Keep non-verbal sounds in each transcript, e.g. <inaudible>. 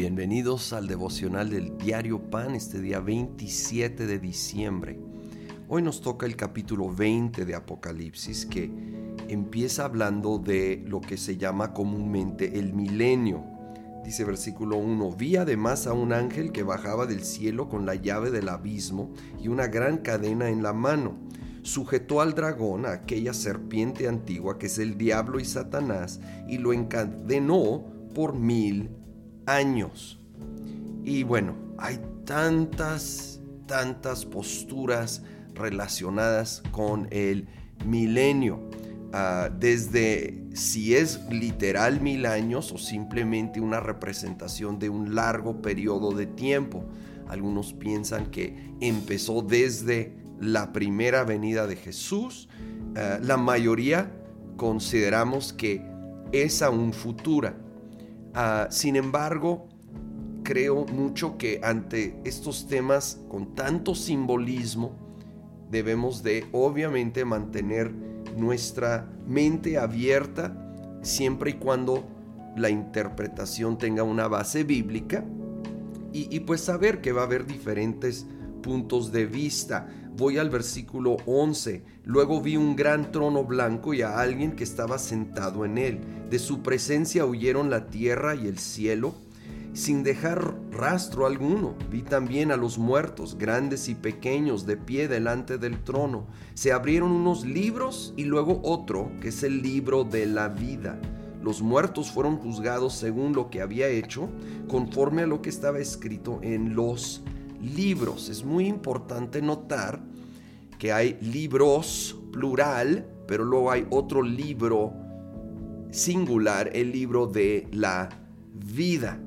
Bienvenidos al devocional del diario Pan este día 27 de diciembre. Hoy nos toca el capítulo 20 de Apocalipsis que empieza hablando de lo que se llama comúnmente el milenio. Dice versículo 1, vi además a un ángel que bajaba del cielo con la llave del abismo y una gran cadena en la mano. Sujetó al dragón, a aquella serpiente antigua que es el diablo y Satanás, y lo encadenó por mil años. Y bueno, hay tantas, tantas posturas relacionadas con el milenio. Ah, desde si es literal mil años o simplemente una representación de un largo periodo de tiempo. Algunos piensan que empezó desde la primera venida de Jesús. Ah, la mayoría consideramos que es aún futura. Ah, sin embargo, creo mucho que ante estos temas con tanto simbolismo, debemos de obviamente mantener nuestra mente abierta siempre y cuando la interpretación tenga una base bíblica y, y, pues saber que va a haber diferentes puntos de vista. Voy al versículo 11. Luego vi un gran trono blanco y a alguien que estaba sentado en él. De su presencia huyeron la tierra y el cielo sin dejar rastro alguno. Vi también a los muertos, grandes y pequeños, de pie delante del trono. Se abrieron unos libros y luego otro, que es el libro de la vida. Los muertos fueron juzgados según lo que había hecho, conforme a lo que estaba escrito en los libros. Es muy importante notar que hay libros plural, pero luego hay otro libro singular, el libro de la vida.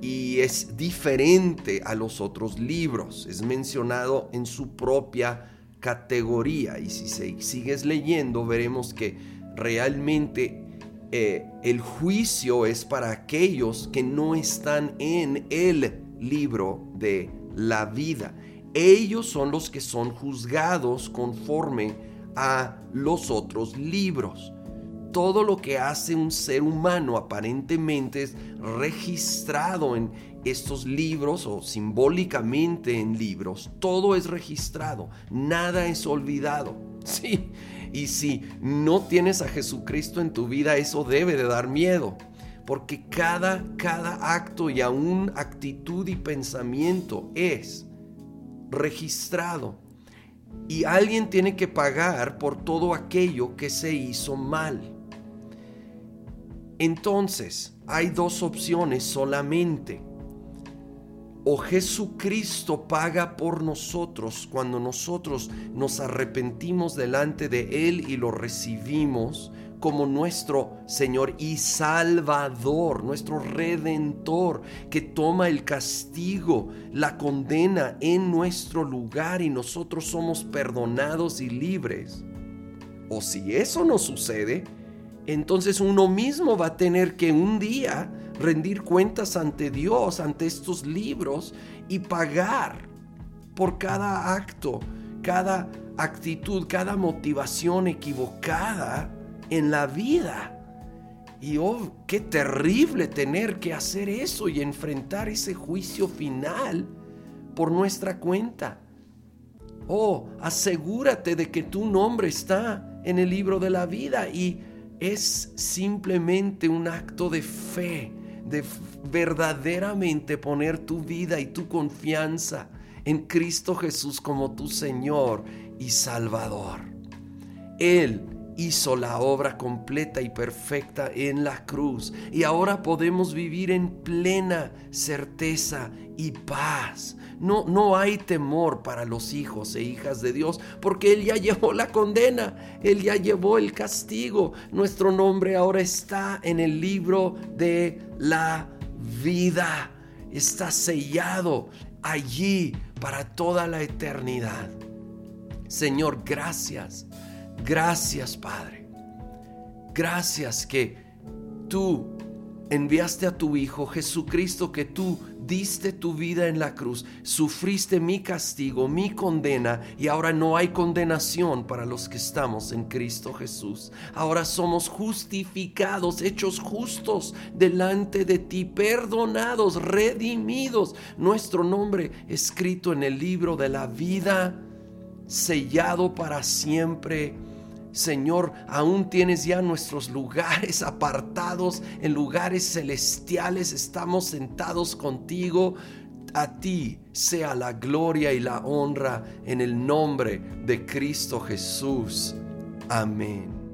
Y es diferente a los otros libros, es mencionado en su propia categoría. Y si sigues leyendo, veremos que realmente eh, el juicio es para aquellos que no están en el libro de la vida. Ellos son los que son juzgados conforme a los otros libros. Todo lo que hace un ser humano aparentemente es registrado en estos libros o simbólicamente en libros. Todo es registrado, nada es olvidado. <laughs> Sí, y si no tienes a Jesucristo en tu vida, eso debe de dar miedo porque cada, cada acto y aún actitud y pensamiento es registrado. Y alguien tiene que pagar por todo aquello que se hizo mal. Entonces, hay dos opciones solamente. O Jesucristo paga por nosotros cuando nosotros nos arrepentimos delante de Él y lo recibimos como nuestro Señor y Salvador, nuestro Redentor, que toma el castigo, la condena en nuestro lugar y nosotros somos perdonados y libres. O si eso no sucede, entonces uno mismo va a tener que un día rendir cuentas ante Dios, ante estos libros y pagar por cada acto, cada actitud, cada motivación equivocada en la vida. Y oh, qué terrible tener que hacer eso y enfrentar ese juicio final por nuestra cuenta. Oh, asegúrate de que tu nombre está en el libro de la vida y es simplemente un acto de fe, de verdaderamente poner tu vida y tu confianza en Cristo Jesús como tu Señor y Salvador. Él hizo la obra completa y perfecta en la cruz y ahora podemos vivir en plena certeza y paz. No, no hay temor para los hijos e hijas de Dios porque Él ya <laughs> llevó la condena, Él ya llevó el castigo. Nuestro nombre ahora está en el libro de la vida. Está sellado allí para toda la eternidad. Señor, gracias Gracias, Padre. Gracias que tú enviaste a tu Hijo Jesucristo, que tú diste tu vida en la cruz, sufriste mi castigo, mi condena, y ahora no hay condenación para los que estamos en Cristo Jesús. Ahora somos justificados, hechos justos delante de ti, perdonados, redimidos, nuestro nombre escrito en el libro de la vida, sellado para siempre Señor, aún tienes ya nuestros lugares apartados en lugares celestiales. Estamos sentados contigo. A ti sea la gloria y la honra en el nombre de Cristo Jesús. Amén.